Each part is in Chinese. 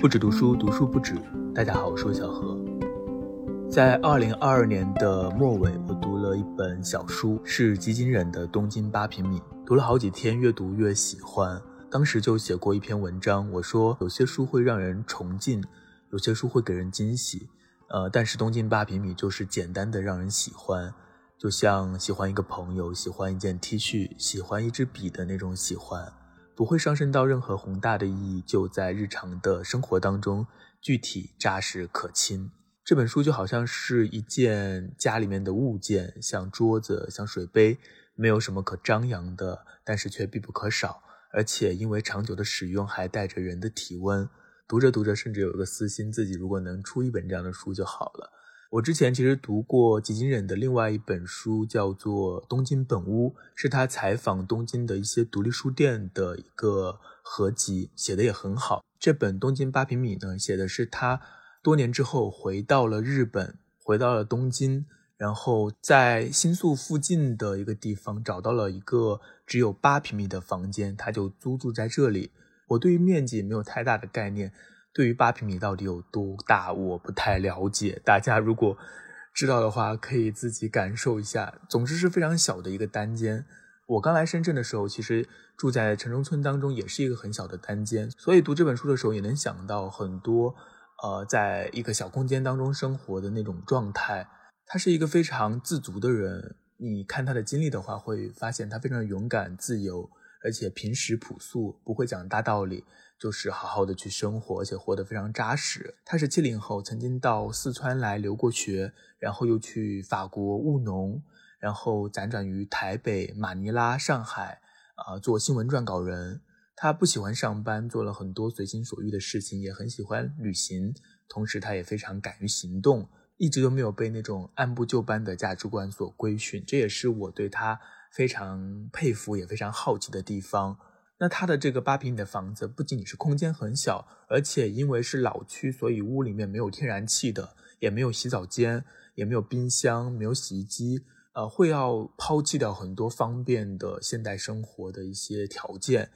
不止读书，读书不止。大家好，我是小何。在二零二二年的末尾，我读了一本小书，是吉井忍的《东京八平米》，读了好几天，越读越喜欢。当时就写过一篇文章，我说有些书会让人崇敬，有些书会给人惊喜。呃，但是《东京八平米》就是简单的让人喜欢，就像喜欢一个朋友，喜欢一件 T 恤，喜欢一支笔的那种喜欢。不会上升到任何宏大的意义，就在日常的生活当中具体扎实可亲。这本书就好像是一件家里面的物件，像桌子、像水杯，没有什么可张扬的，但是却必不可少。而且因为长久的使用，还带着人的体温。读着读着，甚至有一个私心，自己如果能出一本这样的书就好了。我之前其实读过吉井忍的另外一本书，叫做《东京本屋》，是他采访东京的一些独立书店的一个合集，写的也很好。这本《东京八平米》呢，写的是他多年之后回到了日本，回到了东京，然后在新宿附近的一个地方找到了一个只有八平米的房间，他就租住在这里。我对于面积没有太大的概念。对于八平米到底有多大，我不太了解。大家如果知道的话，可以自己感受一下。总之是非常小的一个单间。我刚来深圳的时候，其实住在城中村当中，也是一个很小的单间。所以读这本书的时候，也能想到很多，呃，在一个小空间当中生活的那种状态。他是一个非常自足的人。你看他的经历的话，会发现他非常勇敢、自由，而且平时朴素，不会讲大道理。就是好好的去生活，而且活得非常扎实。他是七零后，曾经到四川来留过学，然后又去法国务农，然后辗转于台北、马尼拉、上海，啊，做新闻撰稿人。他不喜欢上班，做了很多随心所欲的事情，也很喜欢旅行。同时，他也非常敢于行动，一直都没有被那种按部就班的价值观所规训。这也是我对他非常佩服，也非常好奇的地方。那他的这个八平米的房子不仅仅是空间很小，而且因为是老区，所以屋里面没有天然气的，也没有洗澡间，也没有冰箱，没有洗衣机，呃，会要抛弃掉很多方便的现代生活的一些条件。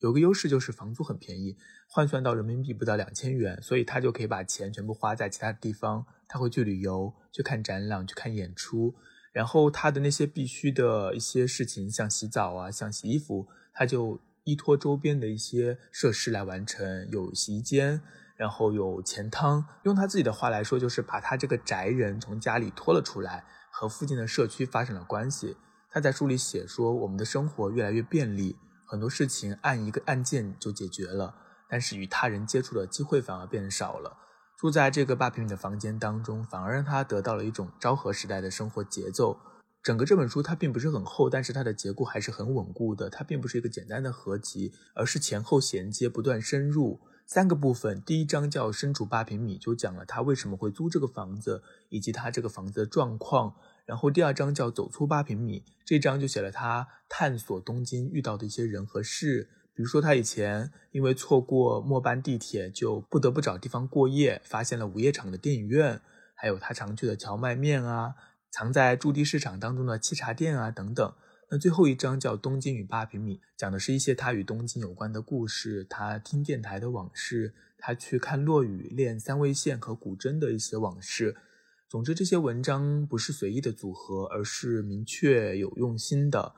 有个优势就是房租很便宜，换算到人民币不到两千元，所以他就可以把钱全部花在其他地方。他会去旅游，去看展览，去看演出，然后他的那些必须的一些事情，像洗澡啊，像洗衣服，他就。依托周边的一些设施来完成，有洗衣间，然后有钱汤。用他自己的话来说，就是把他这个宅人从家里拖了出来，和附近的社区发生了关系。他在书里写说，我们的生活越来越便利，很多事情按一个按键就解决了，但是与他人接触的机会反而变少了。住在这个八平米的房间当中，反而让他得到了一种昭和时代的生活节奏。整个这本书它并不是很厚，但是它的结构还是很稳固的。它并不是一个简单的合集，而是前后衔接，不断深入。三个部分，第一章叫“身处八平米”，就讲了他为什么会租这个房子，以及他这个房子的状况。然后第二章叫“走出八平米”，这章就写了他探索东京遇到的一些人和事。比如说他以前因为错过末班地铁，就不得不找地方过夜，发现了午夜场的电影院，还有他常去的荞麦面啊。藏在驻地市场当中的沏茶店啊等等，那最后一章叫《东京与八平米》，讲的是一些他与东京有关的故事，他听电台的往事，他去看落雨、练三味线和古筝的一些往事。总之，这些文章不是随意的组合，而是明确有用心的。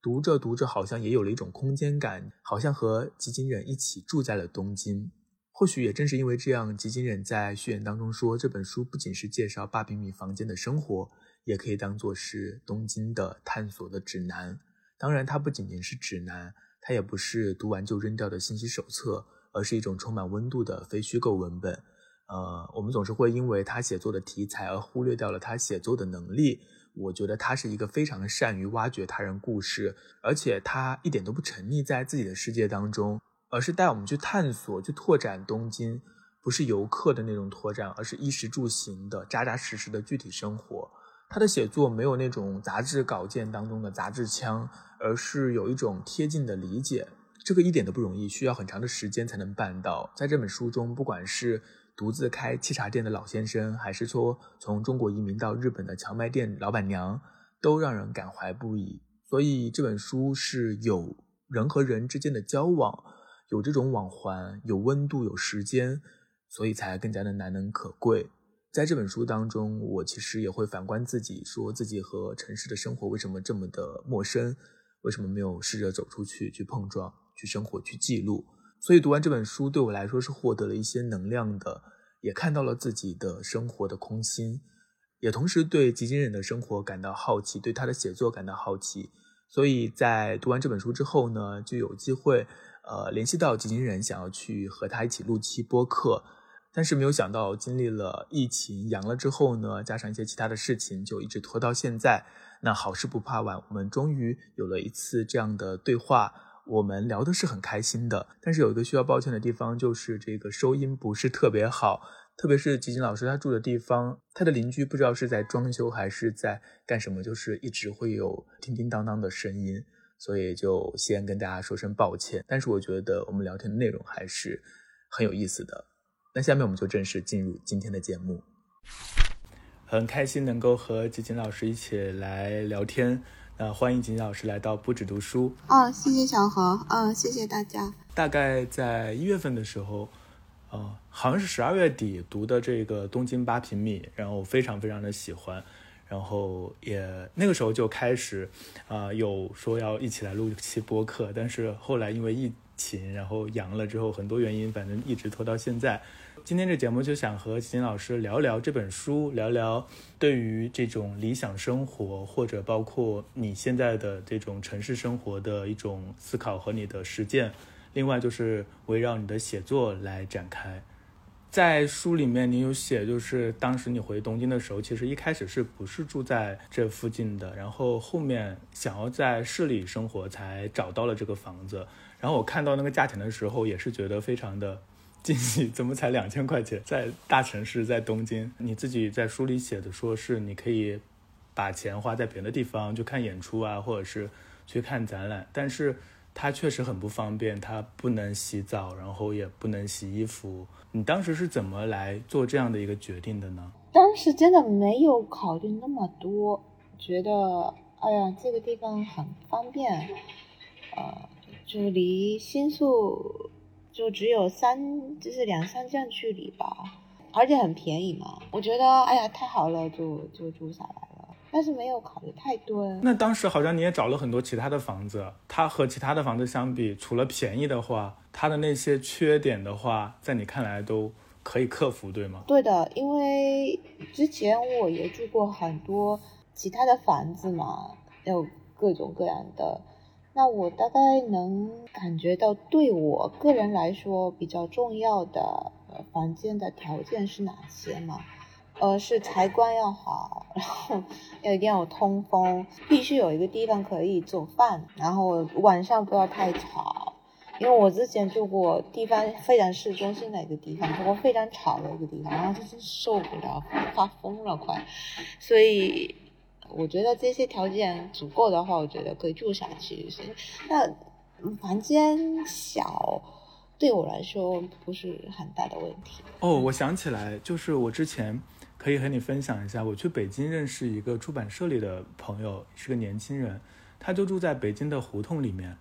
读着读着，好像也有了一种空间感，好像和吉井忍一起住在了东京。或许也正是因为这样，吉井忍在序言当中说，这本书不仅是介绍八平米房间的生活。也可以当做是东京的探索的指南。当然，它不仅仅是指南，它也不是读完就扔掉的信息手册，而是一种充满温度的非虚构文本。呃，我们总是会因为他写作的题材而忽略掉了他写作的能力。我觉得他是一个非常善于挖掘他人故事，而且他一点都不沉溺在自己的世界当中，而是带我们去探索、去拓展东京，不是游客的那种拓展，而是衣食住行的扎扎实实的具体生活。他的写作没有那种杂志稿件当中的杂志腔，而是有一种贴近的理解，这个一点都不容易，需要很长的时间才能办到。在这本书中，不管是独自开沏茶店的老先生，还是说从中国移民到日本的荞麦店老板娘，都让人感怀不已。所以这本书是有人和人之间的交往，有这种往还，有温度，有时间。所以才更加的难能可贵。在这本书当中，我其实也会反观自己，说自己和城市的生活为什么这么的陌生，为什么没有试着走出去去碰撞、去生活、去记录。所以读完这本书，对我来说是获得了一些能量的，也看到了自己的生活的空心，也同时对吉金人的生活感到好奇，对他的写作感到好奇。所以在读完这本书之后呢，就有机会，呃，联系到吉金人，想要去和他一起录期播客。但是没有想到，经历了疫情阳了之后呢，加上一些其他的事情，就一直拖到现在。那好事不怕晚，我们终于有了一次这样的对话，我们聊的是很开心的。但是有一个需要抱歉的地方，就是这个收音不是特别好，特别是吉金老师他住的地方，他的邻居不知道是在装修还是在干什么，就是一直会有叮叮当当的声音，所以就先跟大家说声抱歉。但是我觉得我们聊天的内容还是很有意思的。那下面我们就正式进入今天的节目。很开心能够和吉锦老师一起来聊天。那欢迎吉锦老师来到不止读书。哦，谢谢小何。嗯，谢谢大家。大概在一月份的时候，呃，好像是十二月底读的这个《东京八平米》，然后非常非常的喜欢，然后也那个时候就开始，啊，有说要一起来录一期播客，但是后来因为疫琴，然后阳了之后，很多原因，反正一直拖到现在。今天这节目就想和秦老师聊聊这本书，聊聊对于这种理想生活，或者包括你现在的这种城市生活的一种思考和你的实践。另外就是围绕你的写作来展开。在书里面你有写，就是当时你回东京的时候，其实一开始是不是住在这附近的，然后后面想要在市里生活，才找到了这个房子。然后我看到那个价钱的时候，也是觉得非常的。惊喜怎么才两千块钱？在大城市，在东京，你自己在书里写的，说是你可以把钱花在别的地方，去看演出啊，或者是去看展览。但是它确实很不方便，它不能洗澡，然后也不能洗衣服。你当时是怎么来做这样的一个决定的呢？当时真的没有考虑那么多，觉得哎呀，这个地方很方便，呃，就离新宿。就只有三，就是两三站距离吧，而且很便宜嘛。我觉得，哎呀，太好了，就就住下来了。但是没有考虑太多。那当时好像你也找了很多其他的房子，它和其他的房子相比，除了便宜的话，它的那些缺点的话，在你看来都可以克服，对吗？对的，因为之前我也住过很多其他的房子嘛，有各种各样的。那我大概能感觉到，对我个人来说比较重要的房间的条件是哪些吗？呃，是采光要好，然后 要一定要有通风，必须有一个地方可以做饭，然后晚上不要太吵，因为我之前住过地方非常市中心的一个地方，不过非常吵的一个地方，然后真是受不了，发疯了快，所以。我觉得这些条件足够的话，我觉得可以住下去。那房间小，对我来说不是很大的问题。哦，我想起来，就是我之前可以和你分享一下，我去北京认识一个出版社里的朋友，是个年轻人，他就住在北京的胡同里面。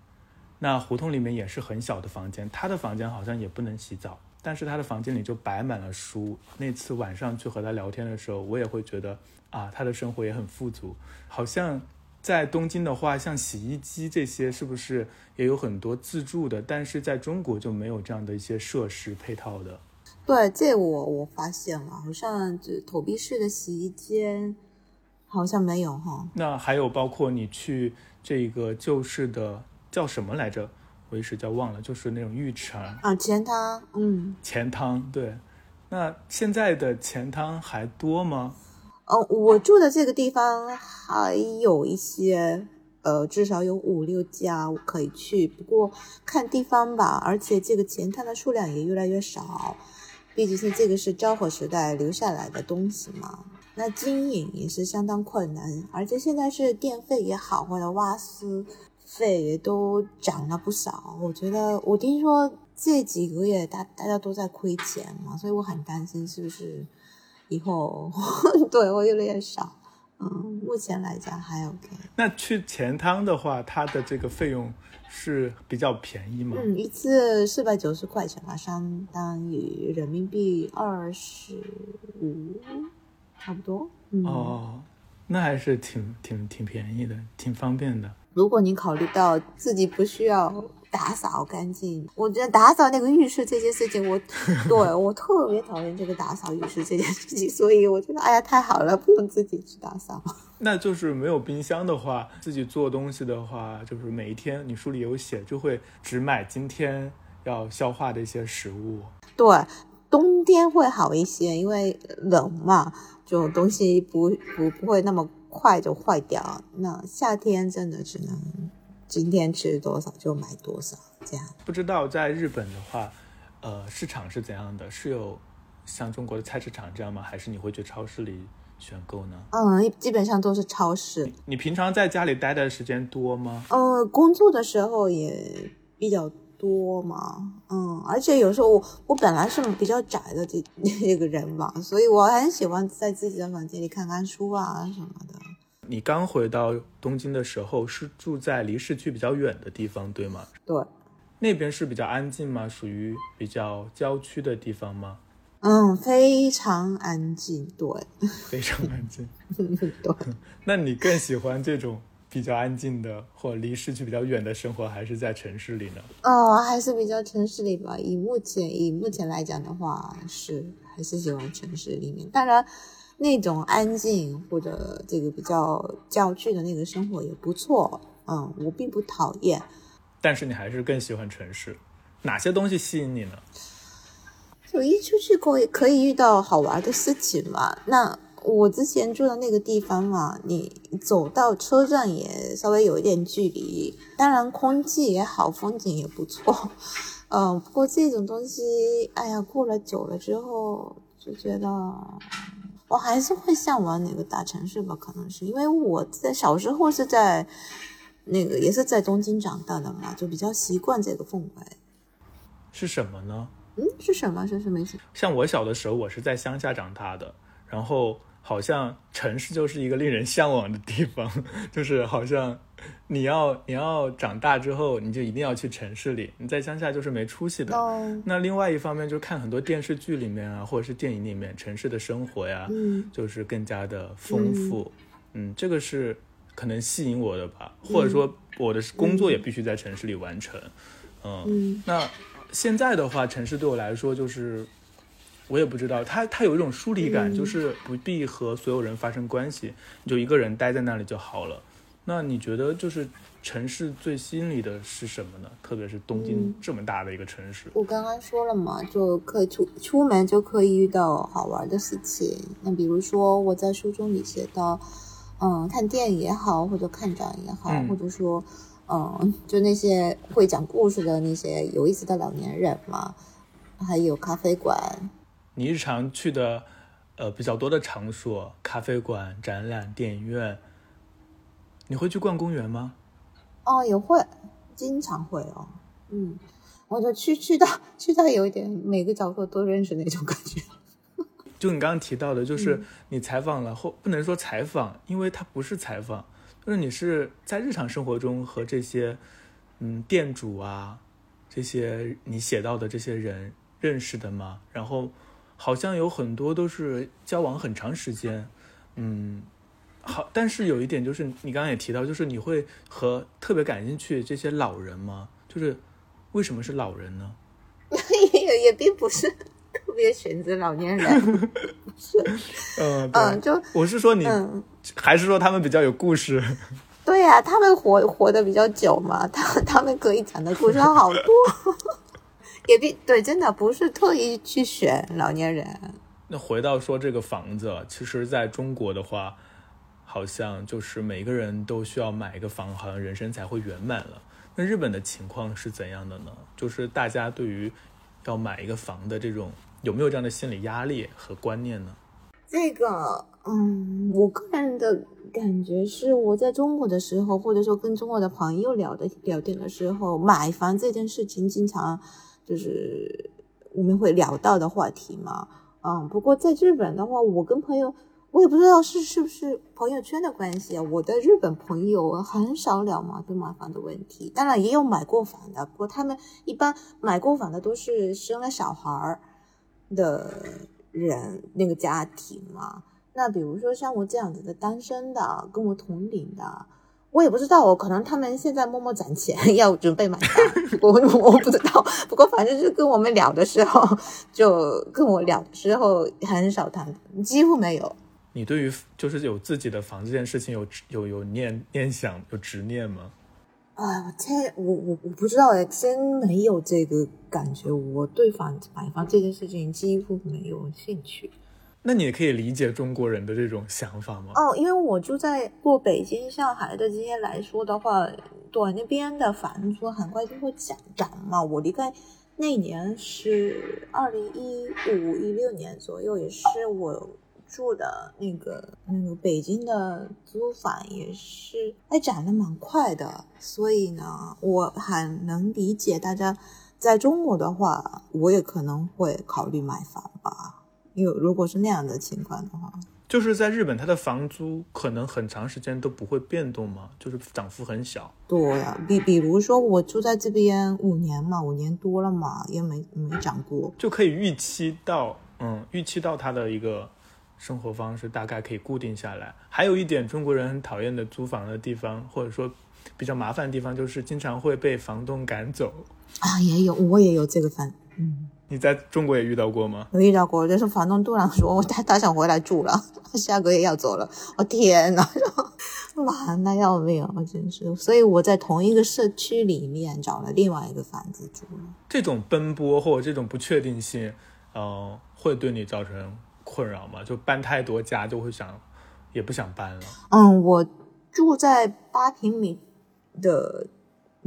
那胡同里面也是很小的房间，他的房间好像也不能洗澡。但是他的房间里就摆满了书。那次晚上去和他聊天的时候，我也会觉得啊，他的生活也很富足。好像在东京的话，像洗衣机这些是不是也有很多自助的？但是在中国就没有这样的一些设施配套的。对，这我我发现了，好像这投币式的洗衣间好像没有哈。那还有包括你去这个旧式的叫什么来着？我一时叫忘了，就是那种浴池啊，钱汤，嗯，钱汤，对。那现在的钱汤还多吗？哦，我住的这个地方还有一些，呃，至少有五六家可以去，不过看地方吧。而且这个钱汤的数量也越来越少，毕竟是这个是昭和时代留下来的东西嘛。那经营也是相当困难，而且现在是电费也好，或者瓦斯。费也都涨了不少，我觉得我听说这几个月大大家都在亏钱嘛，所以我很担心是不是以后 对我越来越少。嗯，目前来讲还 OK。那去钱汤的话，它的这个费用是比较便宜吗？嗯，一次四百九十块钱吧，相当于人民币二十五，差不多。嗯、哦，那还是挺挺挺便宜的，挺方便的。如果你考虑到自己不需要打扫干净，我觉得打扫那个浴室这件事情，我 对我特别讨厌这个打扫浴室这件事情，所以我觉得哎呀太好了，不用自己去打扫。那就是没有冰箱的话，自己做东西的话，就是每一天你书里有写，就会只买今天要消化的一些食物。对，冬天会好一些，因为冷嘛，就东西不不不会那么快就坏掉。那夏天真的只能今天吃多少就买多少，这样。不知道在日本的话，呃，市场是怎样的？是有像中国的菜市场这样吗？还是你会去超市里选购呢？嗯，基本上都是超市。你平常在家里待的时间多吗？呃，工作的时候也比较多嘛，嗯，而且有时候我我本来是比较宅的这 这个人嘛，所以我很喜欢在自己的房间里看看书啊什么的。你刚回到东京的时候是住在离市区比较远的地方，对吗？对，那边是比较安静吗？属于比较郊区的地方吗？嗯，非常安静，对，非常安静。对。那你更喜欢这种比较安静的，或离市区比较远的生活，还是在城市里呢？哦，还是比较城市里吧。以目前以目前来讲的话，是还是喜欢城市里面。当然。那种安静或者这个比较郊区的那个生活也不错，嗯，我并不讨厌。但是你还是更喜欢城市，哪些东西吸引你呢？就一出去可以可以遇到好玩的事情嘛。那我之前住的那个地方嘛，你走到车站也稍微有一点距离，当然空气也好，风景也不错。嗯，不过这种东西，哎呀，过了久了之后就觉得。我还是会向往哪个大城市吧，可能是因为我在小时候是在那个也是在东京长大的嘛，就比较习惯这个氛围。是什么呢？嗯，是什么？是什么意思？像我小的时候，我是在乡下长大的，然后好像城市就是一个令人向往的地方，就是好像。你要你要长大之后，你就一定要去城市里。你在乡下就是没出息的。那另外一方面，就是看很多电视剧里面啊，或者是电影里面城市的生活呀，嗯，就是更加的丰富。嗯，这个是可能吸引我的吧。或者说，我的工作也必须在城市里完成。嗯，那现在的话，城市对我来说就是，我也不知道，他他有一种疏离感，就是不必和所有人发生关系，你就一个人待在那里就好了。那你觉得就是城市最吸引你的是什么呢？特别是东京这么大的一个城市。我刚刚说了嘛，就可以出出门就可以遇到好玩的事情。那比如说我在书中里写到，嗯，看电影也好，或者看展也好，或者说，嗯，就那些会讲故事的那些有意思的老年人嘛，还有咖啡馆。你日常去的呃比较多的场所，咖啡馆、展览、电影院。你会去逛公园吗？哦，也会，经常会哦。嗯，我就去去到 去到有一点每个角落都认识那种感觉。就你刚刚提到的，就是你采访了后，不能说采访，因为它不是采访，就是你是在日常生活中和这些嗯店主啊，这些你写到的这些人认识的吗？然后好像有很多都是交往很长时间，嗯。好，但是有一点就是，你刚刚也提到，就是你会和特别感兴趣这些老人吗？就是为什么是老人呢？也也并不是特别选择老年人，是，嗯嗯，就我是说你，还是说他们比较有故事？对呀，他们活活得比较久嘛，他他们可以讲的故事好多，也并对，真的不是特意去选老年人。那回到说这个房子，其实在中国的话。好像就是每个人都需要买一个房，好像人生才会圆满了。那日本的情况是怎样的呢？就是大家对于要买一个房的这种有没有这样的心理压力和观念呢？这个，嗯，我个人的感觉是，我在中国的时候，或者说跟中国的朋友聊的聊天的时候，买房这件事情经常就是我们会聊到的话题嘛。嗯，不过在日本的话，我跟朋友。我也不知道是是不是朋友圈的关系啊。我的日本朋友很少聊嘛，对买房的问题。当然也有买过房的，不过他们一般买过房的都是生了小孩儿的人，那个家庭嘛。那比如说像我这样子的单身的，跟我同龄的。我也不知道，我可能他们现在默默攒钱 要准备买房，我 我不知道。不过反正就跟我们聊的时候，就跟我聊的时候很少谈，几乎没有。你对于就是有自己的房这件事情有有有念念想有执念吗？啊，我这我我我不知道哎，真没有这个感觉。我对房买房这件事情几乎没有兴趣。那你也可以理解中国人的这种想法吗？哦，因为我住在过北京、上海的这些来说的话，对那边的房租很快就会涨涨嘛。我离开那年是二零一五一六年左右，也是我住的那个那个北京的租房也是哎涨得蛮快的，所以呢，我很能理解大家在中国的话，我也可能会考虑买房吧。有，如果是那样的情况的话，就是在日本，它的房租可能很长时间都不会变动吗？就是涨幅很小。对呀，比比如说我住在这边五年嘛，五年多了嘛，也没没涨过，就可以预期到，嗯，预期到它的一个生活方式大概可以固定下来。还有一点，中国人很讨厌的租房的地方，或者说比较麻烦的地方，就是经常会被房东赶走。啊，也有，我也有这个烦，嗯。你在中国也遇到过吗？我遇到过，就是房东突然说，他他想回来住了，下个月要走了。我天呐，烦的要命我！真是，所以我在同一个社区里面找了另外一个房子住了。这种奔波或者这种不确定性，呃，会对你造成困扰吗？就搬太多家就会想，也不想搬了。嗯，我住在八平米的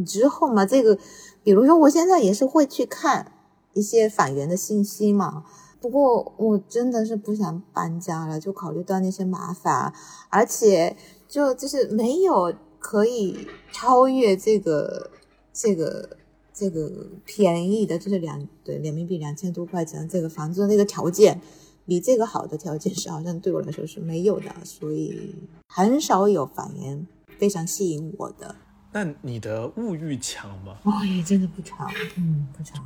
之后嘛，这个，比如说我现在也是会去看。一些返原的信息嘛，不过我真的是不想搬家了，就考虑到那些麻烦，而且就就是没有可以超越这个这个这个便宜的，就是两对人民币两千多块钱这个房子的那个条件，比这个好的条件是好像对我来说是没有的，所以很少有返原非常吸引我的。那你的物欲强吗？哦，也真的不强，嗯，不强。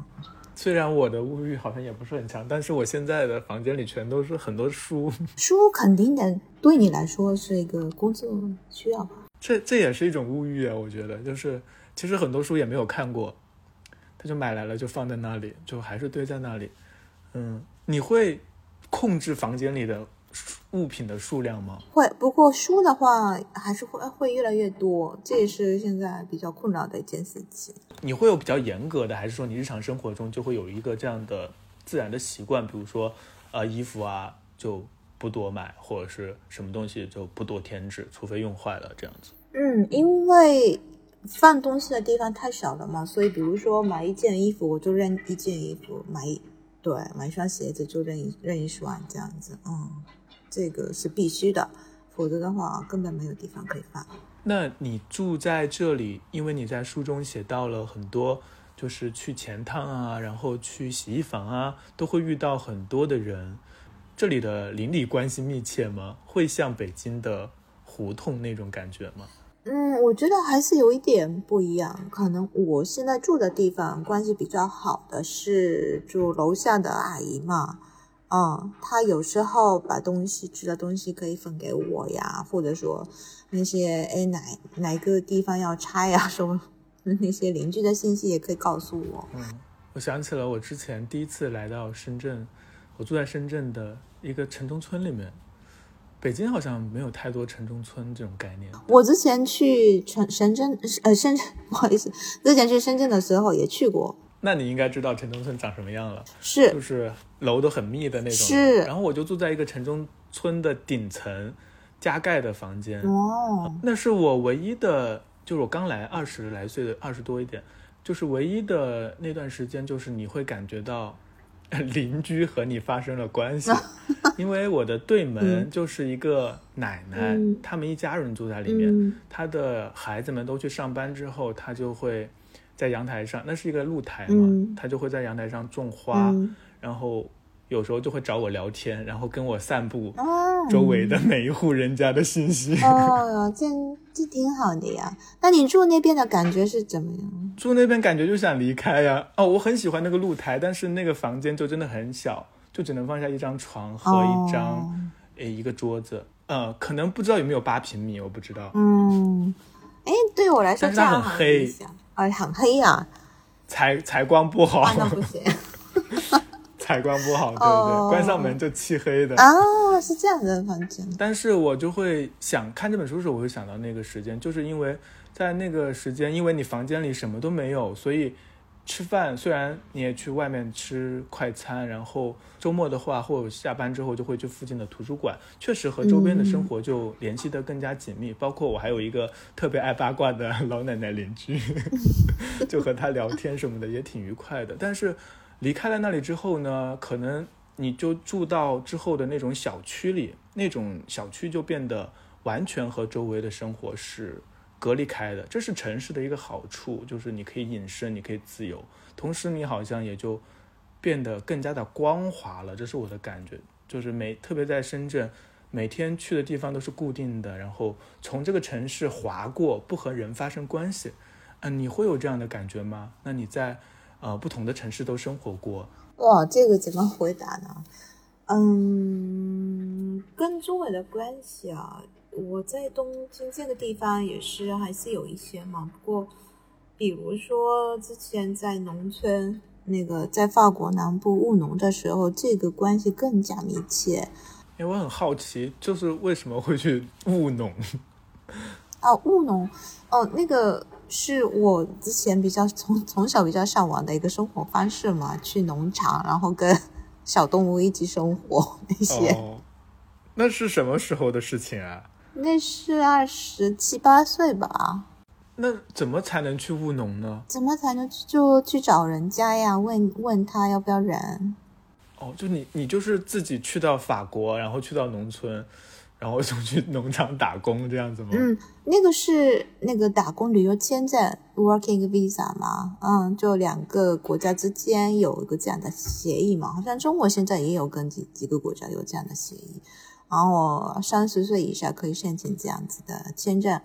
虽然我的物欲好像也不是很强，但是我现在的房间里全都是很多书。书肯定的，对你来说是一个工作需要吧？这这也是一种物欲啊，我觉得，就是其实很多书也没有看过，他就买来了就放在那里，就还是堆在那里。嗯，你会控制房间里的？物品的数量吗？会，不过书的话还是会会越来越多，这也是现在比较困扰的一件事情。你会有比较严格的，还是说你日常生活中就会有一个这样的自然的习惯？比如说，呃，衣服啊就不多买，或者是什么东西就不多添置，除非用坏了这样子。嗯，因为放东西的地方太少了嘛，所以比如说买一件衣服，我就扔一件衣服；买对买一双鞋子就扔一扔一双这样子。嗯。这个是必须的，否则的话根本没有地方可以放。那你住在这里，因为你在书中写到了很多，就是去钱汤啊，然后去洗衣房啊，都会遇到很多的人。这里的邻里关系密切吗？会像北京的胡同那种感觉吗？嗯，我觉得还是有一点不一样。可能我现在住的地方关系比较好的是住楼下的阿姨嘛。嗯，他有时候把东西吃的东西可以分给我呀，或者说那些哎哪哪个地方要拆呀，什么那些邻居的信息也可以告诉我。嗯，我想起了我之前第一次来到深圳，我住在深圳的一个城中村里面。北京好像没有太多城中村这种概念。我之前去城深圳呃深圳 不好意思，之前去深圳的时候也去过。那你应该知道城中村长什么样了，是，就是楼都很密的那种。是。然后我就住在一个城中村的顶层，加盖的房间。哦。那是我唯一的，就是我刚来二十来岁的，二十多一点，就是唯一的那段时间，就是你会感觉到 邻居和你发生了关系，因为我的对门就是一个奶奶，他们一家人住在里面，他的孩子们都去上班之后，他就会。在阳台上，那是一个露台嘛，他就会在阳台上种花，然后有时候就会找我聊天，然后跟我散布啊，周围的每一户人家的信息。哦，这这挺好的呀。那你住那边的感觉是怎么样？住那边感觉就想离开呀。哦，我很喜欢那个露台，但是那个房间就真的很小，就只能放下一张床和一张哦诶、一个桌子。呃，可能不知道有没有八平米，我不知道。嗯，哎，对我来说这很黑理想啊，很黑呀，采采光不好，啊，那不行 采光不好，对不哦对？关上门就漆黑的。啊，是这样的房间。但是我就会想看这本书的时候，我会想到那个时间，就是因为在那个时间，因为你房间里什么都没有，所以吃饭虽然你也去外面吃快餐，然后周末的话或者下班之后就会去附近的图书馆，确实和周边的生活就联系得更加紧密。包括我还有一个特别爱八卦的老奶奶邻居，就和她聊天什么的也挺愉快的。但是离开了那里之后呢，可能你就住到之后的那种小区里，那种小区就变得完全和周围的生活是隔离开的。这是城市的一个好处，就是你可以隐身，你可以自由，同时你好像也就变得更加的光滑了。这是我的感觉，就是每特别在深圳。每天去的地方都是固定的，然后从这个城市划过，不和人发生关系。嗯、你会有这样的感觉吗？那你在呃不同的城市都生活过，哇，这个怎么回答呢？嗯，跟周围的关系啊，我在东京这个地方也是还是有一些嘛。不过，比如说之前在农村，那个在法国南部务农的时候，这个关系更加密切。因为我很好奇，就是为什么会去务农？啊，务农，哦，那个是我之前比较从从小比较向往的一个生活方式嘛，去农场，然后跟小动物一起生活 那些。哦，那是什么时候的事情啊？那是二十七八岁吧？那怎么才能去务农呢？怎么才能去就去找人家呀？问问他要不要人？哦，就你你就是自己去到法国，然后去到农村，然后就去农场打工这样子吗？嗯，那个是那个打工旅游签证 （working visa） 嘛，嗯，就两个国家之间有一个这样的协议嘛，好像中国现在也有跟几几个国家有这样的协议，然后三十岁以下可以申请这样子的签证，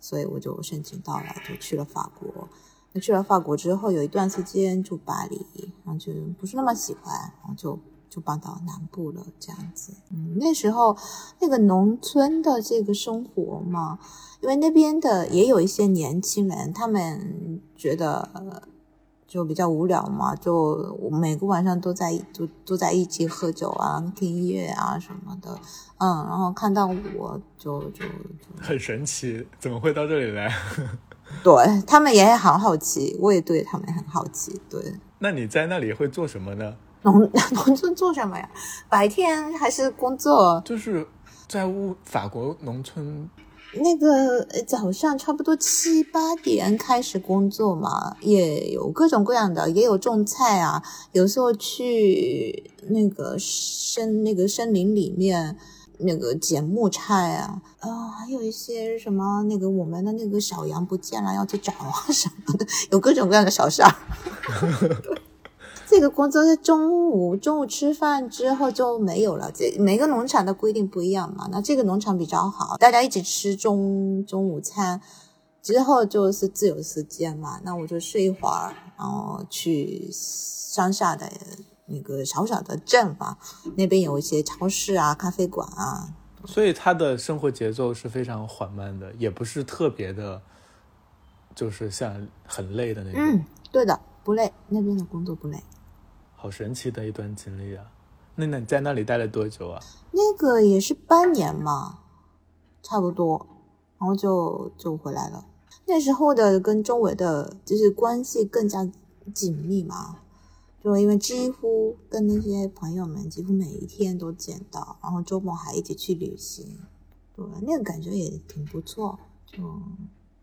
所以我就申请到了，就去了法国。那去了法国之后，有一段时间住巴黎，然后就不是那么喜欢，然后就就搬到南部了，这样子。嗯，那时候那个农村的这个生活嘛，因为那边的也有一些年轻人，他们觉得就比较无聊嘛，就每个晚上都在都都在一起喝酒啊、听音乐啊什么的，嗯，然后看到我就就就很神奇，怎么会到这里来？对他们也很好奇，我也对他们很好奇。对，那你在那里会做什么呢？农农村做什么呀？白天还是工作？就是在乌法国农村那个早上差不多七八点开始工作嘛，也有各种各样的，也有种菜啊，有时候去那个森那个森林里面那个捡木菜啊，啊、还有一些什么那个我们的那个小羊不见了要去找啊什么的，有各种各样的小事儿。这个工作是中午中午吃饭之后就没有了。这每个农场的规定不一样嘛。那这个农场比较好，大家一起吃中中午餐之后就是自由时间嘛。那我就睡一会儿，然后去乡下的那个小小的镇吧，那边有一些超市啊、咖啡馆啊。所以他的生活节奏是非常缓慢的，也不是特别的，就是像很累的那种。嗯，对的，不累，那边的工作不累。好神奇的一段经历啊！那你在那里待了多久啊？那个也是半年嘛，差不多，然后就就回来了。那时候的跟周围的就是关系更加紧密嘛，就因为几乎跟那些朋友们几乎每一天都见到，然后周末还一起去旅行，对，那个感觉也挺不错。就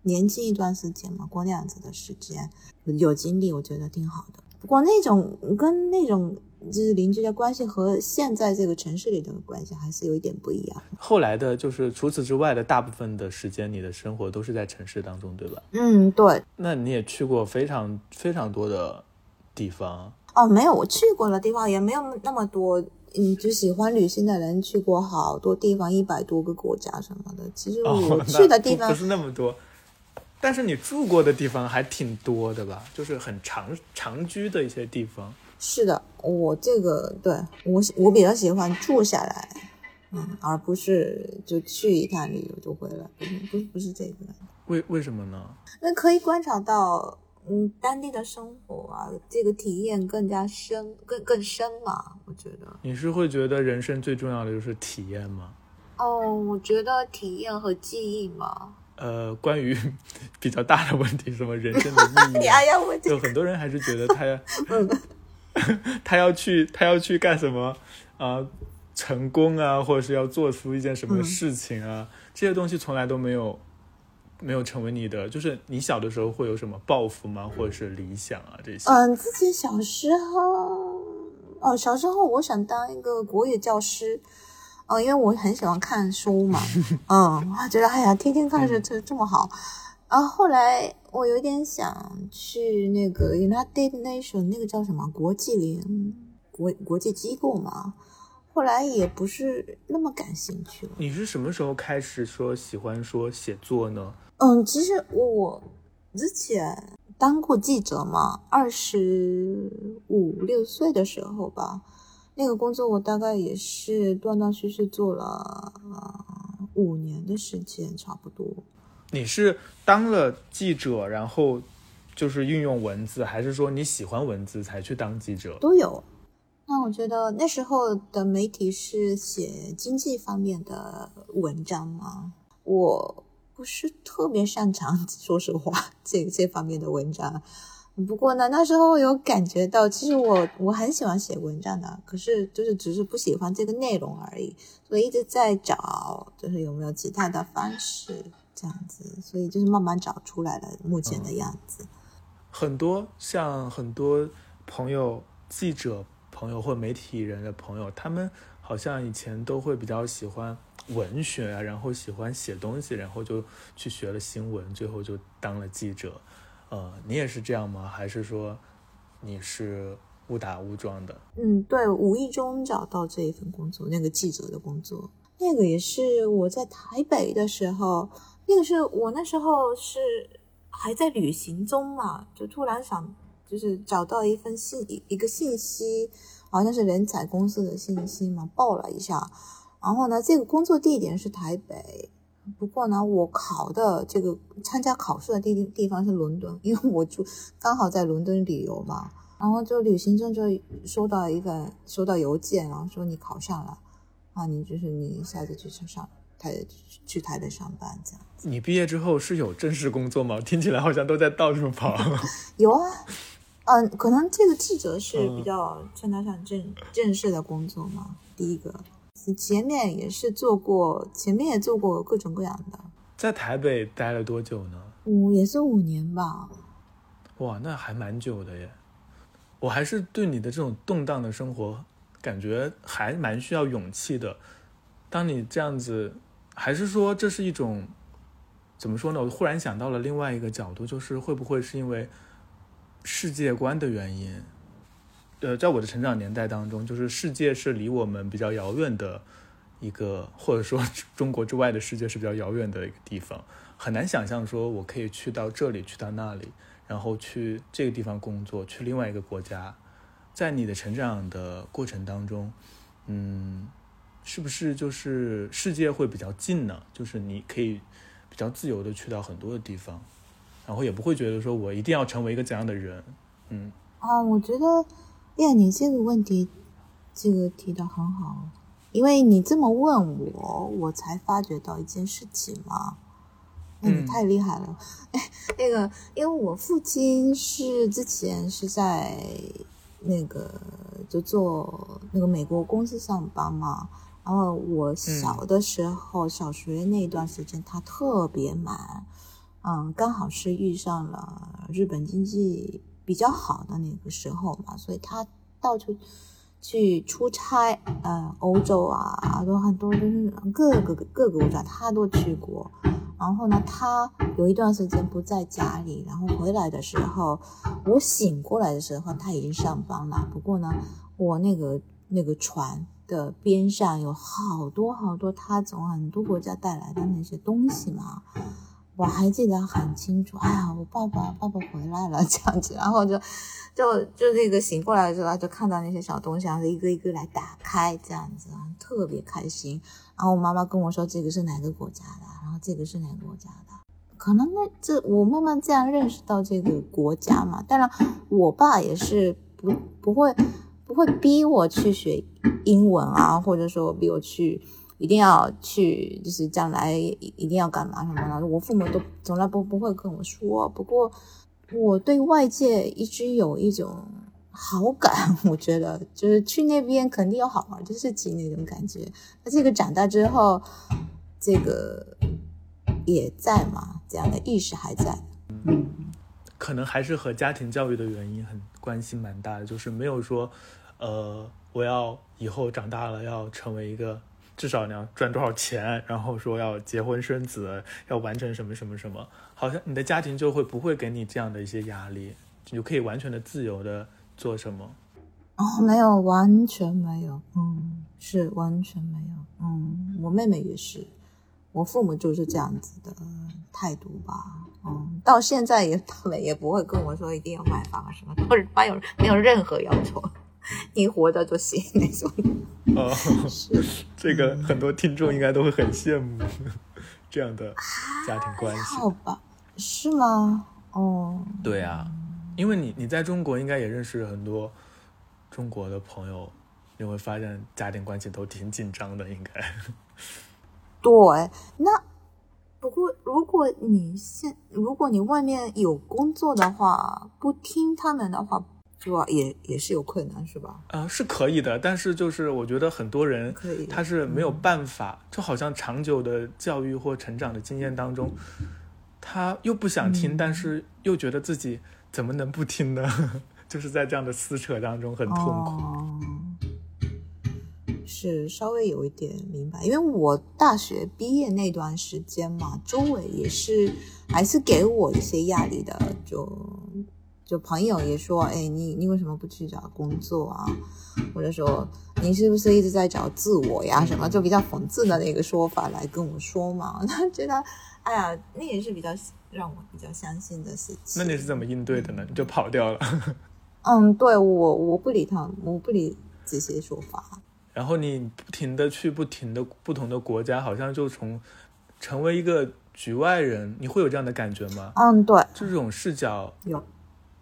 年轻一段时间嘛，过那样子的时间，有经历，我觉得挺好的。不过那种跟那种就是邻居的关系和现在这个城市里的关系还是有一点不一样。后来的就是除此之外的大部分的时间，你的生活都是在城市当中，对吧？嗯，对，那你也去过非常非常多的地方，哦，没有，我去过的地方也没有那么多。嗯，就喜欢旅行的人去过好多地方，一百多个国家什么的。其实我去的地方不是那么多，但是你住过的地方还挺多的吧？就是很长长居的一些地方。是的，我这个对我我比较喜欢住下来，嗯，而不是就去一趟旅游就回来，不是不是这个。为为什么呢？那可以观察到。嗯，当地的生活啊，这个体验更加深，更更深嘛？我觉得你是会觉得人生最重要的就是体验吗？哦，我觉得体验和记忆嘛。呃，关于 比较大的问题，什么人生的意义？哎呀，我就很多人还是觉得他要，他要去，他要去干什么啊？成功啊，或者是要做出一件什么事情啊？这些东西从来都没有。没有成为你的，就是你小的时候会有什么抱负吗，或者是理想啊这些？嗯，自己小时候，哦，小时候我想当一个国语教师，哦，因为我很喜欢看书嘛，嗯，我觉得哎呀，天天看着这这么好，然后后来我有点想去那个 United Nation 那个叫什么国际联国国际机构嘛。后来也不是那么感兴趣了。你是什么时候开始说喜欢说写作呢？嗯，其实我之前当过记者嘛，二十五六岁的时候吧，那个工作我大概也是断断续续做了五年的时间，差不多。你是当了记者，然后就是运用文字，还是说你喜欢文字才去当记者？都有。那我觉得那时候的媒体是写经济方面的文章吗？我不是特别擅长，说实话，这这方面的文章。不过呢，那时候有感觉到，其实我我很喜欢写文章的，可是就是只是不喜欢这个内容而已，所以一直在找，就是有没有其他的方式这样子，所以就是慢慢找出来了目前的样子。很多像很多朋友记者。朋友或媒体人的朋友，他们好像以前都会比较喜欢文学啊，然后喜欢写东西，然后就去学了新闻，最后就当了记者。呃，你也是这样吗？还是说你是误打误撞的？嗯，对，无意中找到这一份工作，那个记者的工作，那个也是我在台北的时候，那个是我那时候是还在旅行中嘛，就突然想。就是找到一份信一个信息，好像是人才公司的信息嘛，报了一下。然后呢，这个工作地点是台北，不过呢，我考的这个参加考试的地地方是伦敦，因为我住刚好在伦敦旅游嘛。然后就旅行证就收到一份收到邮件，然后说你考上了，啊，你就是你下次去上台去台北上班这样。你毕业之后是有正式工作吗？听起来好像都在到处跑。有啊。嗯，可能这个记者是比较称得上正正式的工作嘛。第一个，前面也是做过，前面也做过各种各样的。在台北待了多久呢？五也是五年吧。哇，那还蛮久的耶。我还是对你的这种动荡的生活，感觉还蛮需要勇气的。当你这样子，还是说这是一种怎么说呢？我忽然想到了另外一个角度，就是会不会是因为？世界观的原因，呃，在我的成长年代当中，就是世界是离我们比较遥远的一个，或者说中国之外的世界是比较遥远的一个地方，很难想象说我可以去到这里，去到那里，然后去这个地方工作，去另外一个国家。在你的成长的过程当中，嗯，是不是就是世界会比较近呢？就是你可以比较自由的去到很多的地方。然后也不会觉得说我一定要成为一个怎样的人，嗯啊，我觉得，呀，你这个问题，这个提的很好，因为你这么问我，我才发觉到一件事情嘛，那你太厉害了，哎，那个，因为我父亲是之前是在那个就做那个美国公司上班嘛，然后我小的时候小学那段时间他特别忙。嗯，刚好是遇上了日本经济比较好的那个时候嘛，所以他到处去出差，呃，欧洲啊，都很多，就是各个各个国家他都去过。然后呢，他有一段时间不在家里，然后回来的时候，我醒过来的时候，他已经上班了。不过呢，我那个那个船的边上有好多好多他从很多国家带来的那些东西嘛。我还记得很清楚，哎呀，我爸爸爸爸回来了这样子，然后就就就那个醒过来之后，就看到那些小东西，然后一个一个来打开这样子，特别开心。然后我妈妈跟我说这个是哪个国家的，然后这个是哪个国家的，可能那这我慢慢这样认识到这个国家嘛。当然，我爸也是不不会不会逼我去学英文啊，或者说逼我去。一定要去，就是将来一定要干嘛什么的。我父母都从来不不会跟我说。不过我对外界一直有一种好感，我觉得就是去那边肯定有好玩的事情那种感觉。那这个长大之后，这个也在嘛，这样的意识还在。嗯，可能还是和家庭教育的原因很关系蛮大的，就是没有说，呃，我要以后长大了要成为一个。至少你要赚多少钱，然后说要结婚生子，要完成什么什么什么，好像你的家庭就会不会给你这样的一些压力，你就可以完全的自由的做什么？哦，没有，完全没有，嗯，是完全没有，嗯，我妹妹也是，我父母就是这样子的态度吧，嗯，到现在也他们也不会跟我说一定要买房什么，或者没有没有任何要求。你活着就行那种。哦，这个很多听众应该都会很羡慕 这样的家庭关系。好吧，是吗？哦，对啊，因为你你在中国应该也认识很多中国的朋友，你会发现家庭关系都挺紧张的，应该。对，那不过如果你现如果你外面有工作的话，不听他们的话。是吧？也也是有困难，是吧？啊，是可以的，但是就是我觉得很多人他是没有办法，就好像长久的教育或成长的经验当中，他又不想听，但是又觉得自己怎么能不听呢？就是在这样的撕扯当中很痛苦。是稍微有一点明白，因为我大学毕业那段时间嘛，周围也是还是给我一些压力的，就。就朋友也说，哎，你你为什么不去找工作啊？或者说你是不是一直在找自我呀？什么就比较讽刺的那个说法来跟我说嘛？他觉得，哎呀，那也是比较让我比较相信的事情。那你是怎么应对的呢？你就跑掉了？嗯，对我我不理他，我不理这些说法。然后你不停的去不停的不同的国家，好像就从成为一个局外人，你会有这样的感觉吗？嗯，对，这种视角有。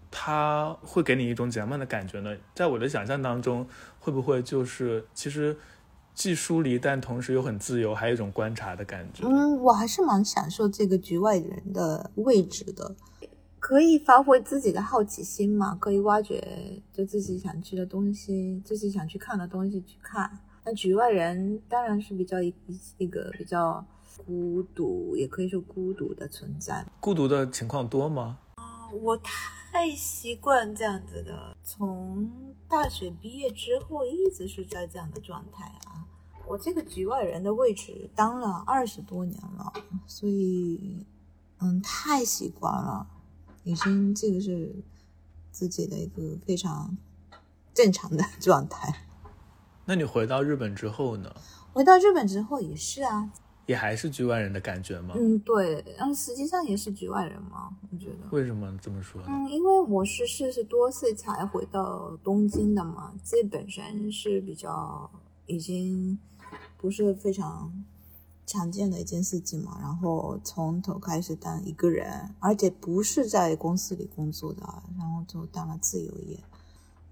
他会给你一种怎样的感觉呢？在我的想象当中，会不会就是其实既疏离，但同时又很自由，还有一种观察的感觉？嗯，我还是蛮享受这个局外人的位置的，可以发挥自己的好奇心嘛，可以挖掘就自己想去的东西，自己想去看的东西去看。那局外人当然是比较一一个比较孤独，也可以说孤独的存在。孤独的情况多吗？啊，我太。太习惯这样子的，从大学毕业之后一直是在这样的状态啊。我这个局外人的位置当了二十多年了，所以嗯，太习惯了，已经这个是自己的一个非常正常的状态。那你回到日本之后呢？回到日本之后也是啊。也还是局外人的感觉吗？嗯，对，嗯，实际上也是局外人嘛，我觉得。为什么这么说？嗯，因为我是四十多岁才回到东京的嘛，这本身是比较已经不是非常常见的一件事情嘛。然后从头开始当一个人，而且不是在公司里工作的，然后就当了自由业，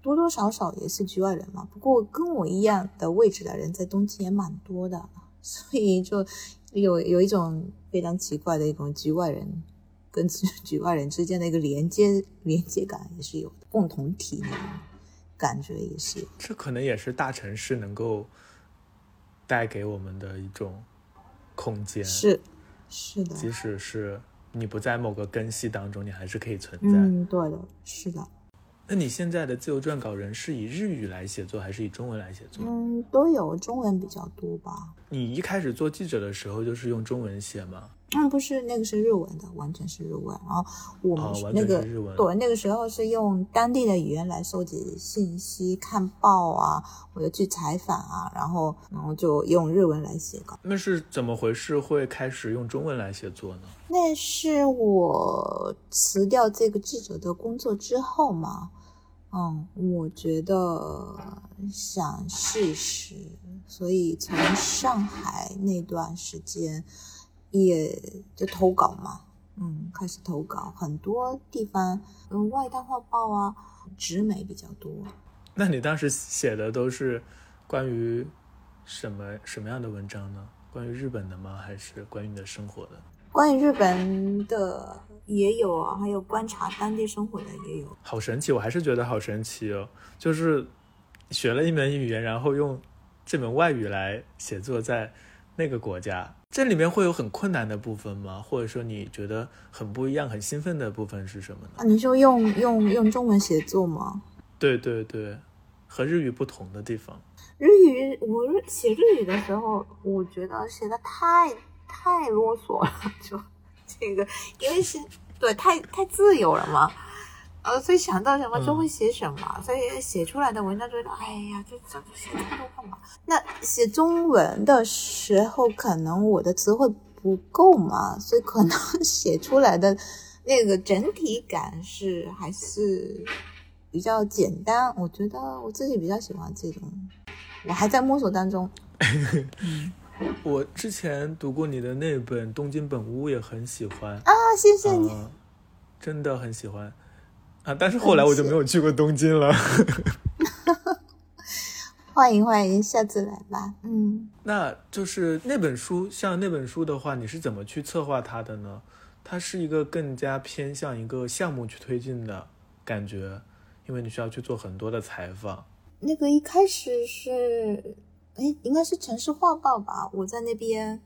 多多少少也是局外人嘛。不过跟我一样的位置的人在东京也蛮多的。所以就有有一种非常奇怪的一种局外人跟局外人之间的一个连接连接感也是有的，共同体感觉也是有。这可能也是大城市能够带给我们的一种空间。是是的，即使是你不在某个根系当中，你还是可以存在。嗯，对的，是的。那你现在的自由撰稿人是以日语来写作，还是以中文来写作？嗯，都有，中文比较多吧。你一开始做记者的时候就是用中文写吗？嗯，不是，那个是日文的，完全是日文。然后我们哦那个、对那个时候是用当地的语言来收集信息、看报啊，我就去采访啊，然后然后就用日文来写稿。那是怎么回事？会开始用中文来写作呢？那是我辞掉这个记者的工作之后嘛，嗯，我觉得想试试，所以从上海那段时间也就投稿嘛，嗯，开始投稿，很多地方，嗯，外滩画报啊，直美比较多。那你当时写的都是关于什么什么样的文章呢？关于日本的吗？还是关于你的生活的？关于日本的也有啊，还有观察当地生活的也有。好神奇，我还是觉得好神奇哦！就是学了一门语言，然后用这门外语来写作，在那个国家，这里面会有很困难的部分吗？或者说你觉得很不一样、很兴奋的部分是什么呢？啊，你说用用用中文写作吗？对对对，和日语不同的地方。日语，我日写日语的时候，我觉得写的太太啰嗦了，就这个，因为是对太太自由了嘛，呃，所以想到什么就会写什么，所以写出来的文章就觉得，哎呀，这这这写这么多干嘛？那写中文的时候，可能我的词汇不够嘛，所以可能写出来的那个整体感是还是比较简单。我觉得我自己比较喜欢这种。我还在摸索当中。嗯我之前读过你的那本《东京本屋》，也很喜欢啊，谢谢你。嗯真的很喜欢啊！但是后来我就没有去过东京了。欢迎欢迎，下次来吧。嗯，那就是那本书，像那本书的话，你是怎么去策划它的呢？它是一个更加偏向一个项目去推进的感觉，因为你需要去做很多的采访。那个一开始是，哎，应该是城市画报吧？我在那边，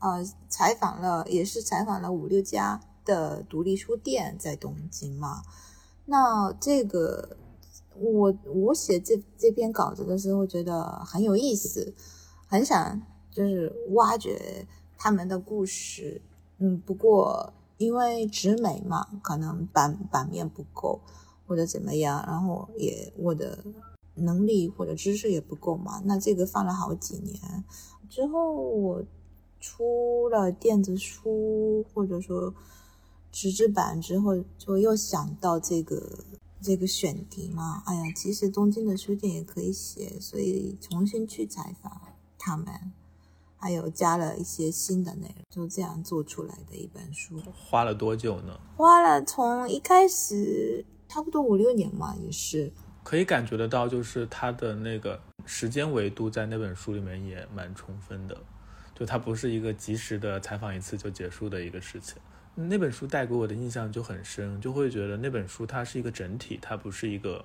呃，采访了，也是采访了五六家的独立书店在东京嘛。那这个，我我写这这篇稿子的时候，觉得很有意思，很想就是挖掘他们的故事。嗯，不过因为纸美嘛，可能版版面不够或者怎么样，然后也我的。能力或者知识也不够嘛，那这个放了好几年之后，我出了电子书或者说纸质版之后，就又想到这个这个选题嘛。哎呀，其实东京的书店也可以写，所以重新去采访他们，还有加了一些新的内容，就这样做出来的一本书。花了多久呢？花了从一开始差不多五六年嘛，也是。可以感觉得到，就是它的那个时间维度在那本书里面也蛮充分的，就它不是一个及时的采访一次就结束的一个事情。那本书带给我的印象就很深，就会觉得那本书它是一个整体，它不是一个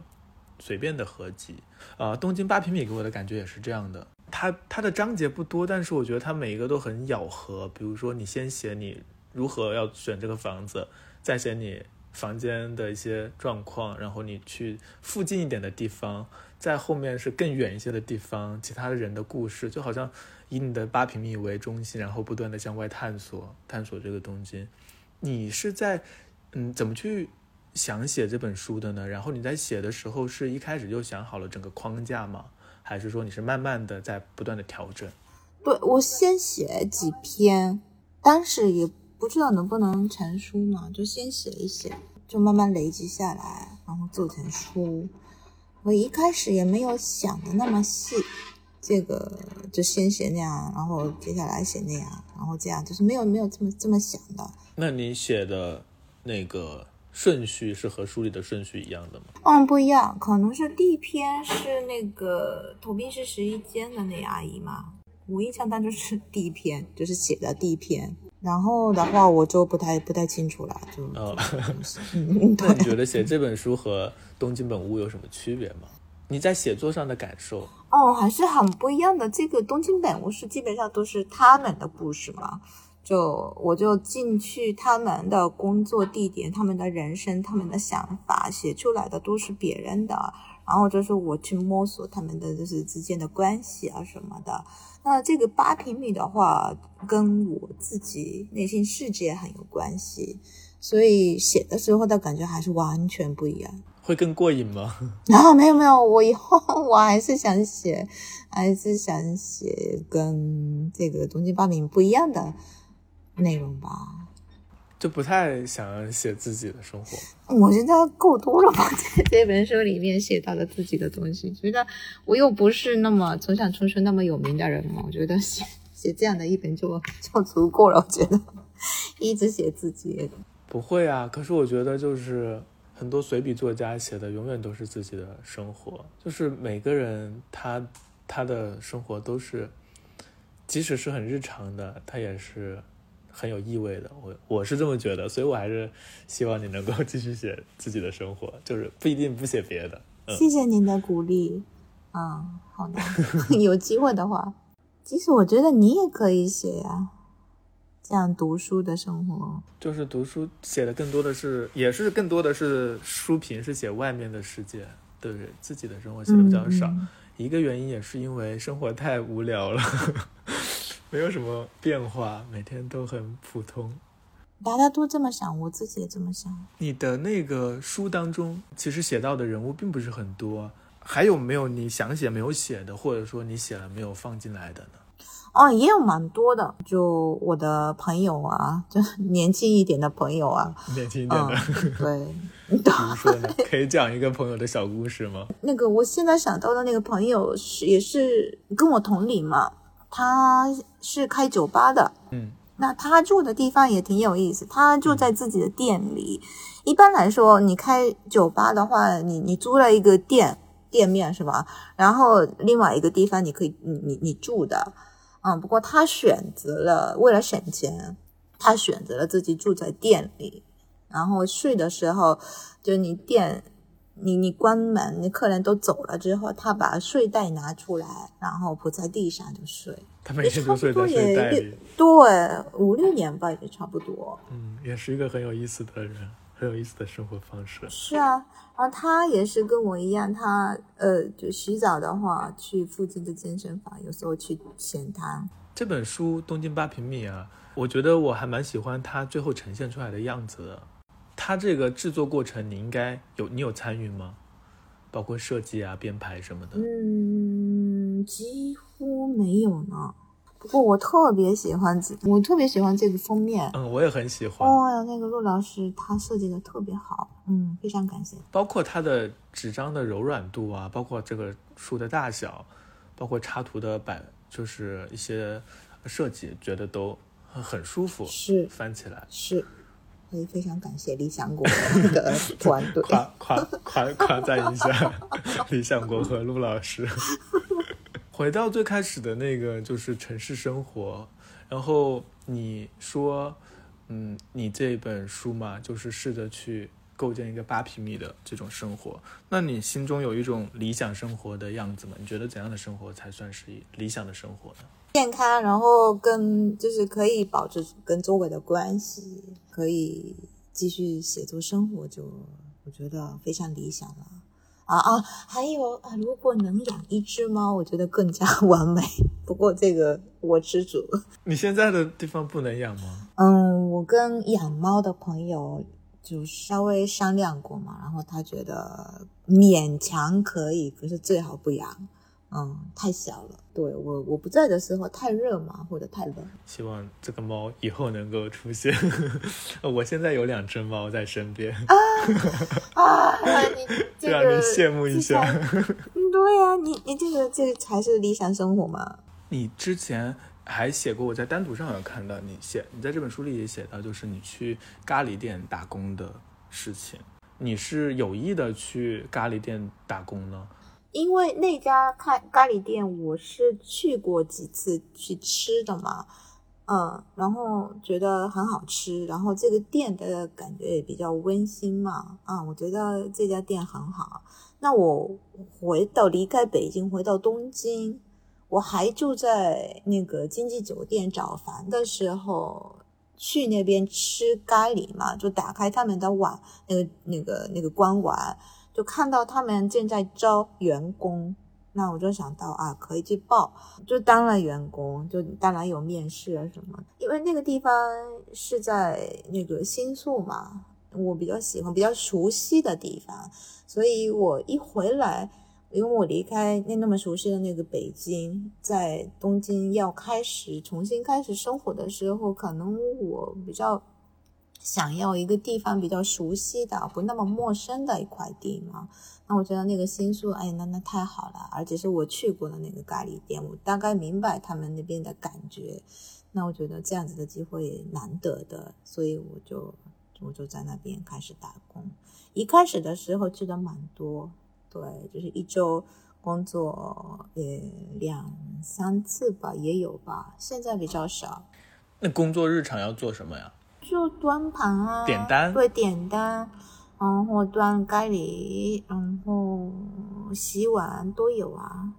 随便的合集。呃，东京八平米给我的感觉也是这样的，它它的章节不多，但是我觉得它每一个都很咬合。比如说，你先写你如何要选这个房子，再写你。房间的一些状况，然后你去附近一点的地方，在后面是更远一些的地方，其他的人的故事，就好像以你的八平米为中心，然后不断的向外探索，探索这个东京。你是在嗯怎么去想写这本书的呢？然后你在写的时候是一开始就想好了整个框架吗？还是说你是慢慢的在不断的调整？对我先写几篇，当时也。不知道能不能成书嘛，就先写一写，就慢慢累积下来，然后做成书。我一开始也没有想的那么细，这个就先写那样，然后接下来写那样，然后这样，就是没有没有这么这么想的。那你写的那个顺序是和书里的顺序一样的吗？嗯，不一样，可能是第一篇是那个投币是十一间的那阿姨嘛，我印象当中是第一篇，就是写的第一篇。然后的话，我就不太不太清楚了，就。哦，嗯，那你觉得写这本书和《东京本屋》有什么区别吗？你在写作上的感受？哦，还是很不一样的。这个《东京本屋》是基本上都是他们的故事嘛，就我就进去他们的工作地点、他们的人生、他们的想法，写出来的都是别人的，然后就是我去摸索他们的就是之间的关系啊什么的。那这个八平米的话，跟我自己内心世界很有关系，所以写的时候的感觉还是完全不一样。会更过瘾吗？啊，没有没有，我以后我还是想写，还是想写跟这个东京八平米不一样的。内容吧，就不太想写自己的生活。我觉得够多了吧，在这本书里面写到了自己的东西。觉得我又不是那么从小出生那么有名的人嘛，我觉得写写这样的一本就就足够了。我觉得 一直写自己不会啊，可是我觉得就是很多随笔作家写的永远都是自己的生活，就是每个人他他的生活都是，即使是很日常的，他也是。很有意味的，我我是这么觉得，所以我还是希望你能够继续写自己的生活，就是不一定不写别的。谢谢您的鼓励，嗯，好的，有机会的话，其实我觉得你也可以写呀，这样读书的生活，就是读书写的更多的是，也是更多的是书评，是写外面的世界，对不对？自己的生活写的比较少，一个原因也是因为生活太无聊了。没有什么变化，每天都很普通。大家都这么想，我自己也这么想。你的那个书当中，其实写到的人物并不是很多，还有没有你想写没有写的，或者说你写了没有放进来的呢？哦，也有蛮多的，就我的朋友啊，就 年轻一点的朋友啊，年轻一点的，对。比如说呢？可以讲一个朋友的小故事吗？那个我现在想到的那个朋友是，也是跟我同龄嘛。他是开酒吧的，嗯，那他住的地方也挺有意思，他住在自己的店里。一般来说，你开酒吧的话，你你租了一个店店面是吧？然后另外一个地方你可以你你你住的，嗯，不过他选择了为了省钱，他选择了自己住在店里，然后睡的时候就你店。你你关门，你客人都走了之后，他把睡袋拿出来，然后铺在地上就睡。他每天都睡在睡袋里。对，五六年吧，也差不多。嗯，也是一个很有意思的人，很有意思的生活方式。是啊，然后他也是跟我一样，他呃，就洗澡的话，去附近的健身房，有时候去浅滩。这本书《东京八平米》啊，我觉得我还蛮喜欢他最后呈现出来的样子的。它这个制作过程，你应该有你有参与吗？包括设计啊、编排什么的。嗯，几乎没有呢。不过我特别喜欢，我特别喜欢这个封面。嗯，我也很喜欢。哦，那个陆老师他设计的特别好，嗯，非常感谢。包括它的纸张的柔软度啊，包括这个书的大小，包括插图的摆，就是一些设计，觉得都很舒服。是，翻起来是。也非常感谢李想国的 团队，夸夸夸夸赞一下李想国和陆老师。回到最开始的那个，就是城市生活。然后你说，嗯，你这本书嘛，就是试着去构建一个八平米的这种生活。那你心中有一种理想生活的样子吗？你觉得怎样的生活才算是理想的生活呢？健康，然后跟就是可以保持跟周围的关系，可以继续写作生活，就我觉得非常理想了。啊啊，还有啊，如果能养一只猫，我觉得更加完美。不过这个我知足。你现在的地方不能养吗？嗯，我跟养猫的朋友就稍微商量过嘛，然后他觉得勉强可以，可是最好不养。嗯，太小了。对我，我不在的时候太热嘛，或者太冷。希望这个猫以后能够出现。我现在有两只猫在身边。啊啊！你这个让你羡慕一下。对呀，你你这个这个才是理想生活嘛。你之前还写过，我在单独上有看到你写，你在这本书里也写到，就是你去咖喱店打工的事情。你是有意的去咖喱店打工呢？因为那家咖咖喱店，我是去过几次去吃的嘛，嗯，然后觉得很好吃，然后这个店的感觉也比较温馨嘛，啊，我觉得这家店很好。那我回到离开北京，回到东京，我还住在那个经济酒店找房的时候，去那边吃咖喱嘛，就打开他们的网，那个那个那个官网，就看到他们正在招员工。那我就想到啊，可以去报，就当了员工，就当然有面试啊什么。因为那个地方是在那个新宿嘛，我比较喜欢、比较熟悉的地方，所以我一回来，因为我离开那那么熟悉的那个北京，在东京要开始重新开始生活的时候，可能我比较。想要一个地方比较熟悉的，不那么陌生的一块地嘛？那我觉得那个新宿，哎，那那太好了，而且是我去过的那个咖喱店，我大概明白他们那边的感觉。那我觉得这样子的机会难得的，所以我就我就在那边开始打工。一开始的时候去的蛮多，对，就是一周工作呃两三次吧，也有吧。现在比较少。那工作日常要做什么呀？就端盘啊，点单，对，点单，然后端咖喱，然后洗碗都有啊，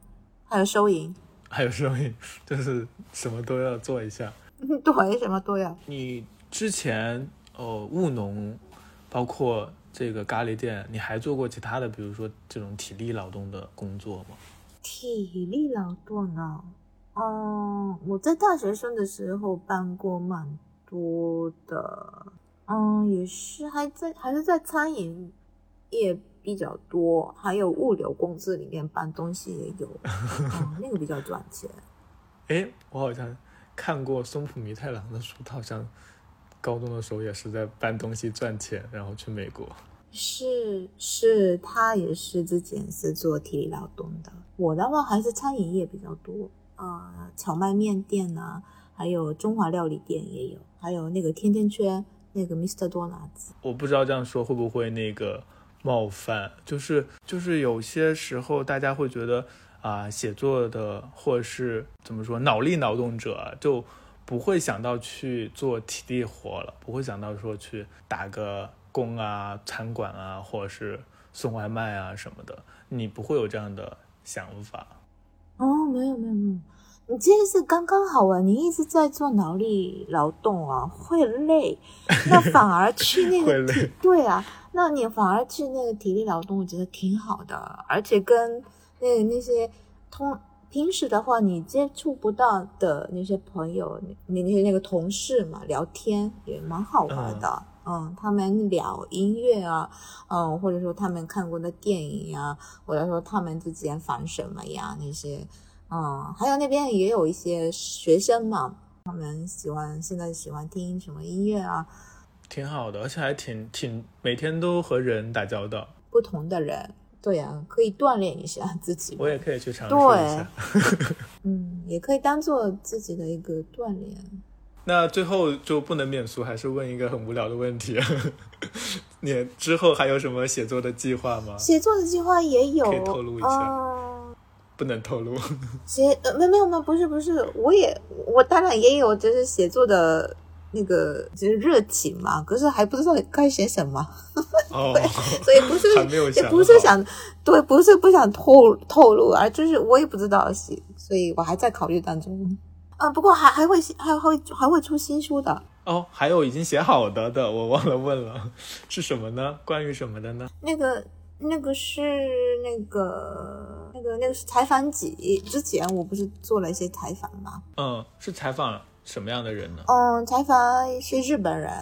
还有收银，还有收银，就是什么都要做一下。对，什么都要。你之前呃务农，包括这个咖喱店，你还做过其他的，比如说这种体力劳动的工作吗？体力劳动啊，嗯，我在大学生的时候办过蛮。多的，嗯，也是还在还是在餐饮业比较多，还有物流公司里面搬东西也有，嗯，那个比较赚钱。哎，我好像看过松浦弥太郎的书，他好像高中的时候也是在搬东西赚钱，然后去美国。是是，他也是之前是做体力劳动的。我的话还是餐饮业比较多，啊，荞麦面店啊。还有中华料理店也有，还有那个甜甜圈，那个 Mr. Donuts。我不知道这样说会不会那个冒犯，就是就是有些时候大家会觉得啊，写作的或者是怎么说脑力劳动者就不会想到去做体力活了，不会想到说去打个工啊、餐馆啊，或者是送外卖啊什么的。你不会有这样的想法？哦，没有没有没有。你这是刚刚好啊！你一直在做脑力劳动啊，会累，那反而去那个 体对啊，那你反而去那个体力劳动，我觉得挺好的，而且跟那那些通平时的话你接触不到的那些朋友，你那些那个同事嘛，聊天也蛮好玩的。嗯，他们聊音乐啊，嗯，或者说他们看过的电影呀，或者说他们之间烦什么呀那些。嗯，还有那边也有一些学生嘛，他们喜欢现在喜欢听什么音乐啊？挺好的，而且还挺挺每天都和人打交道，不同的人，对呀，可以锻炼一下自己。我也可以去尝试一下。嗯，也可以当做自己的一个锻炼。那最后就不能免俗，还是问一个很无聊的问题：你之后还有什么写作的计划吗？写作的计划也有，可以透露一下。不能透露。写呃没没有没有不是不是，我也我当然也有就是写作的那个就是热情嘛，可是还不知道该写什么。哦，所以不是也不是想对，不是不想透透露，而就是我也不知道写，所以我还在考虑当中。啊，不过还还会还会还会出新书的。哦，还有已经写好的的，我忘了问了，是什么呢？关于什么的呢？那个。那个是那个那个那个是采访几之前我不是做了一些采访吗？嗯，是采访什么样的人呢？嗯，采访是日本人，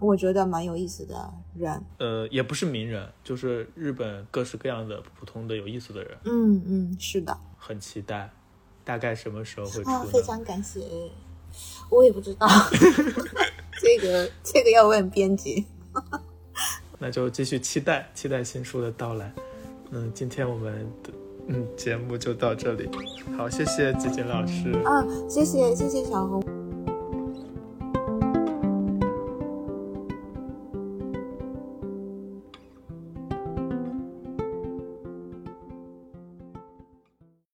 我觉得蛮有意思的人。呃，也不是名人，就是日本各式各样的普通的有意思的人。嗯嗯，是的。很期待，大概什么时候会出？啊，非常感谢。我也不知道，这个这个要问编辑。那就继续期待，期待新书的到来。嗯，今天我们的嗯节目就到这里。好，谢谢吉吉老师。啊，谢谢谢谢小红。